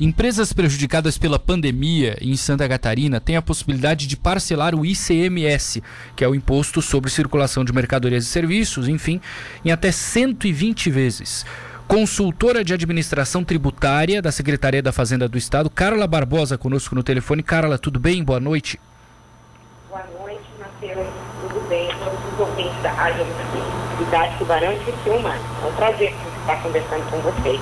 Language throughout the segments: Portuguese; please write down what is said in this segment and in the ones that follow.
Empresas prejudicadas pela pandemia em Santa Catarina têm a possibilidade de parcelar o ICMS, que é o Imposto sobre Circulação de Mercadorias e Serviços, enfim, em até 120 vezes. Consultora de Administração Tributária da Secretaria da Fazenda do Estado, Carla Barbosa, conosco no telefone. Carla, tudo bem? Boa noite. Boa noite, Matheus. Tudo bem? Todos os ouvintes da Rádio Cidade Tubarão e Criciúma. É um prazer estar conversando com vocês.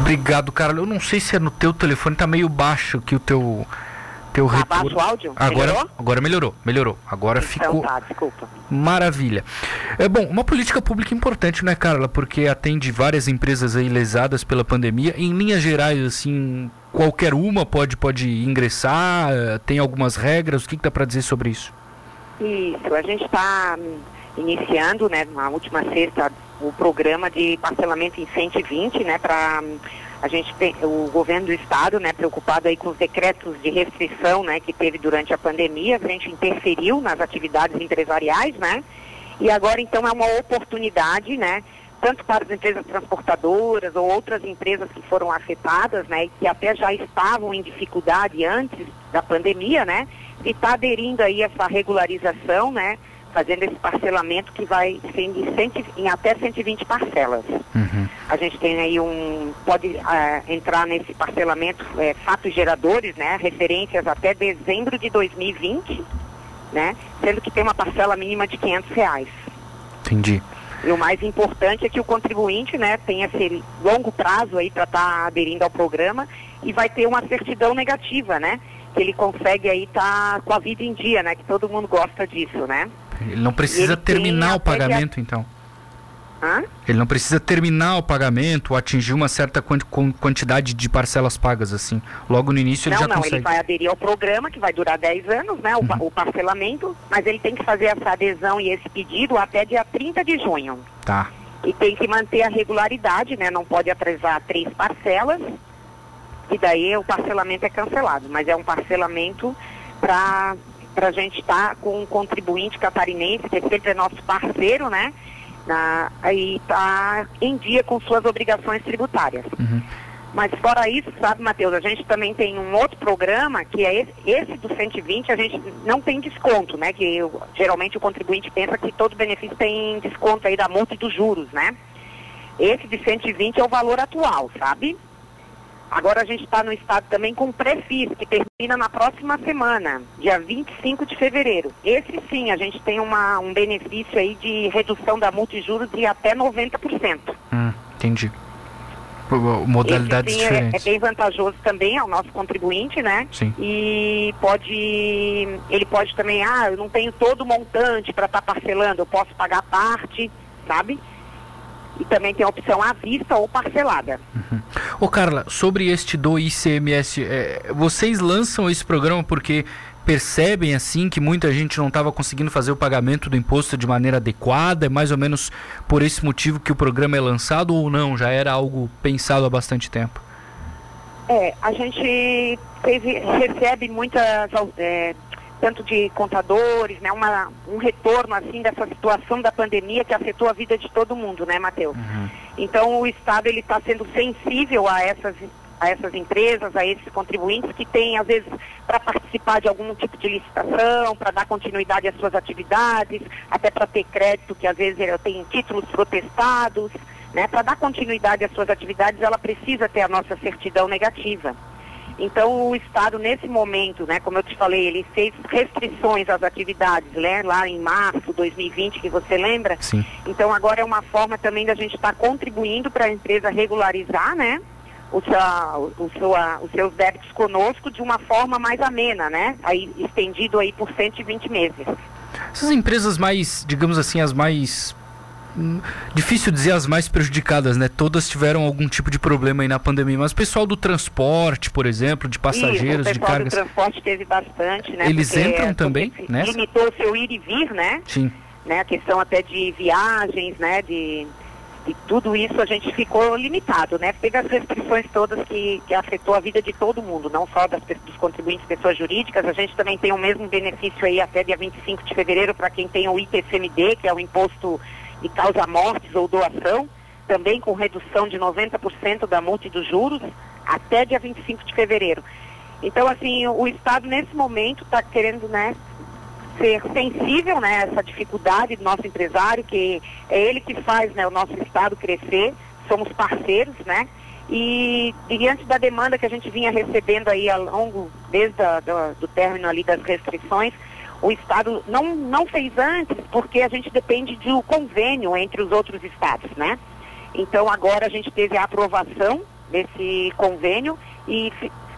Obrigado, Carla. Eu não sei se é no teu telefone, tá meio baixo que o teu teu Tá retorno. baixo o áudio? Agora, Melhorou? agora melhorou, melhorou. Agora Então ficou tá, desculpa. maravilha. É bom, uma política pública importante, né, Carla? Porque atende várias empresas aí lesadas pela pandemia. Em linhas gerais, assim, qualquer uma pode pode ingressar. eh, Tem algumas regras. O que, que dá para dizer sobre isso? Isso, a gente está hum, iniciando, né, na última sexta, o programa de parcelamento em 120, né, para a gente o governo do estado, né, preocupado aí com os decretos de restrição, né, que teve durante a pandemia, a gente interferiu nas atividades empresariais, né, e agora então é uma oportunidade, né, tanto para as empresas transportadoras ou outras empresas que foram afetadas, né, que até já estavam em dificuldade antes da pandemia, né, e está aderindo aí essa regularização, né, fazendo esse parcelamento que vai ser em, cento, em até 120 parcelas. Uhum. A gente tem aí um, pode ah, entrar nesse parcelamento eh, fatos geradores, né, referências até dezembro de 2020, né, sendo que tem uma parcela mínima de 500 reais. Entendi. E o mais importante é que o contribuinte, né, tem esse longo prazo aí para estar aderindo ao programa e vai ter uma certidão negativa, né? Que ele consegue aí estar com a vida em dia, né? Que todo mundo gosta disso, né? Ele não precisa ele terminar o pagamento, então. Hã? Ele não precisa terminar o pagamento atingir uma certa quan- quan- quantidade de parcelas pagas, assim. Logo no início ele não, já não, consegue. ele vai aderir ao programa, que vai durar 10 anos, né? O, Uhum. o parcelamento, mas ele tem que fazer essa adesão e esse pedido até dia 30 de junho. Tá. E tem que manter a regularidade, né? Não pode atrasar três parcelas. E daí o parcelamento é cancelado. Mas é um parcelamento para a gente estar com um contribuinte catarinense, que sempre é nosso parceiro, né? Na, aí tá em dia com suas obrigações tributárias. Uhum. Mas fora isso, sabe, Matheus, a gente também tem um outro programa, que é esse, esse do 120, a gente não tem desconto, né? Que eu- geralmente o contribuinte pensa que todo benefício tem desconto aí da multa e dos juros, né? Esse de 120 é o valor atual, sabe? Agora a gente está no estado também com o Prefis, que termina na próxima semana, dia 25 de fevereiro. Esse sim, a gente tem uma, um benefício aí de redução da multa e juros de até 90%. Hum, entendi. Pô, Modalidades Esse, sim, é, é bem vantajoso também ao nosso contribuinte, né? Sim. E pode, ele pode também, ah, eu não tenho todo o montante para estar parcelando, eu posso pagar parte, sabe? E também tem a opção à vista ou parcelada. Ô Carla, sobre este do ICMS, é, vocês lançam esse programa porque percebem assim que muita gente não estava conseguindo fazer o pagamento do imposto de maneira adequada? É mais ou menos por esse motivo que o programa é lançado ou não? Já era algo pensado há bastante tempo? É, a gente teve, recebe muitas, é, tanto de contadores, né, uma, um retorno assim dessa situação da pandemia que afetou a vida de todo mundo, né, Matheus? Então o Estado ele está sendo sensível a essas a essas empresas, a esses contribuintes que têm, às vezes, para participar de algum tipo de licitação, para dar continuidade às suas atividades, até para ter crédito, que às vezes tem títulos protestados, né? Para dar continuidade às suas atividades, ela precisa ter a nossa certidão negativa. Então, o Estado, nesse momento, né, como eu te falei, ele fez restrições às atividades, né, lá em março de 2020, que você lembra? Sim. Então, agora é uma forma também da gente estar contribuindo para a empresa regularizar, né, o sua, o sua, os seus débitos conosco de uma forma mais amena, né, aí, estendido aí por 120 meses. Essas empresas mais, digamos assim, as mais. Difícil dizer as mais prejudicadas, né? Todas tiveram algum tipo de problema aí na pandemia. Mas o pessoal do transporte, por exemplo, de passageiros, Isso, o de cargas. do transporte teve bastante, né? Eles porque, entram é, também nessa? Limitou o seu ir e vir, né? Sim. né, a questão até de viagens, né, de, de tudo isso a gente ficou limitado, né? Teve as restrições todas que, que afetou a vida de todo mundo, não só das, dos contribuintes pessoas jurídicas, a gente também tem o mesmo benefício aí até dia 25 de fevereiro para quem tem o IPCMD, que é o imposto de causa mortes ou doação, também com redução de 90% da multa e dos juros, até dia 25 de fevereiro. Então, assim, o Estado nesse momento está querendo, né, ser sensível, né, a essa dificuldade do nosso empresário, que é ele que faz, né, o nosso Estado crescer, somos parceiros, né, e diante da demanda que a gente vinha recebendo aí ao longo, desde a, do, do término ali das restrições, o Estado não, não fez antes, porque a gente depende de um convênio entre os outros estados, né? Então agora a gente teve a aprovação desse convênio e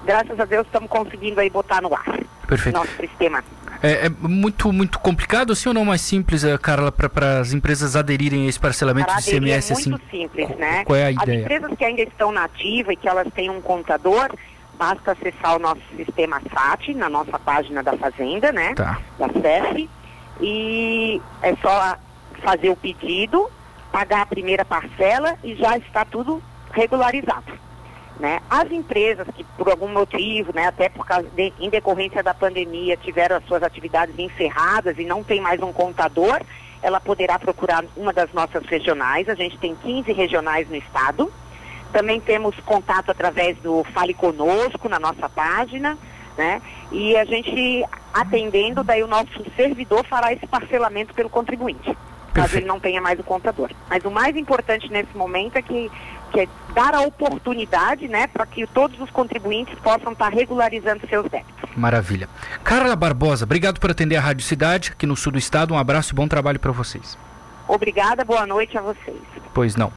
graças a Deus estamos conseguindo aí botar no ar Perfeito. nosso sistema. É, é, muito, muito complicado assim ou não mais simples, eh, Carla, para as empresas aderirem a esse parcelamento Para de ICMS? é muito assim, simples, né? Qual é a As ideia? empresas que ainda estão na ativa e que elas têm um contador, basta acessar o nosso sistema SAT na nossa página da Fazenda, né? Tá. Da CEF. E é só fazer o pedido, pagar a primeira parcela e já está tudo regularizado. Né? As empresas que por algum motivo, né, até por causa de, em decorrência da pandemia, tiveram as suas atividades encerradas e não tem mais um contador, ela poderá procurar uma das nossas regionais. A gente tem 15 regionais no estado. Também temos contato através do Fale Conosco na nossa página, né? E a gente atendendo, daí o nosso servidor fará esse parcelamento pelo contribuinte, caso ele não tenha mais o contador. Mas o mais importante nesse momento é que, que é dar a oportunidade, né, para que todos os contribuintes possam estar regularizando seus débitos. Maravilha. Carla Barbosa, obrigado por atender a Rádio Cidade, aqui no sul do estado. Um abraço e bom trabalho para vocês. Obrigada, boa noite a vocês. Pois não.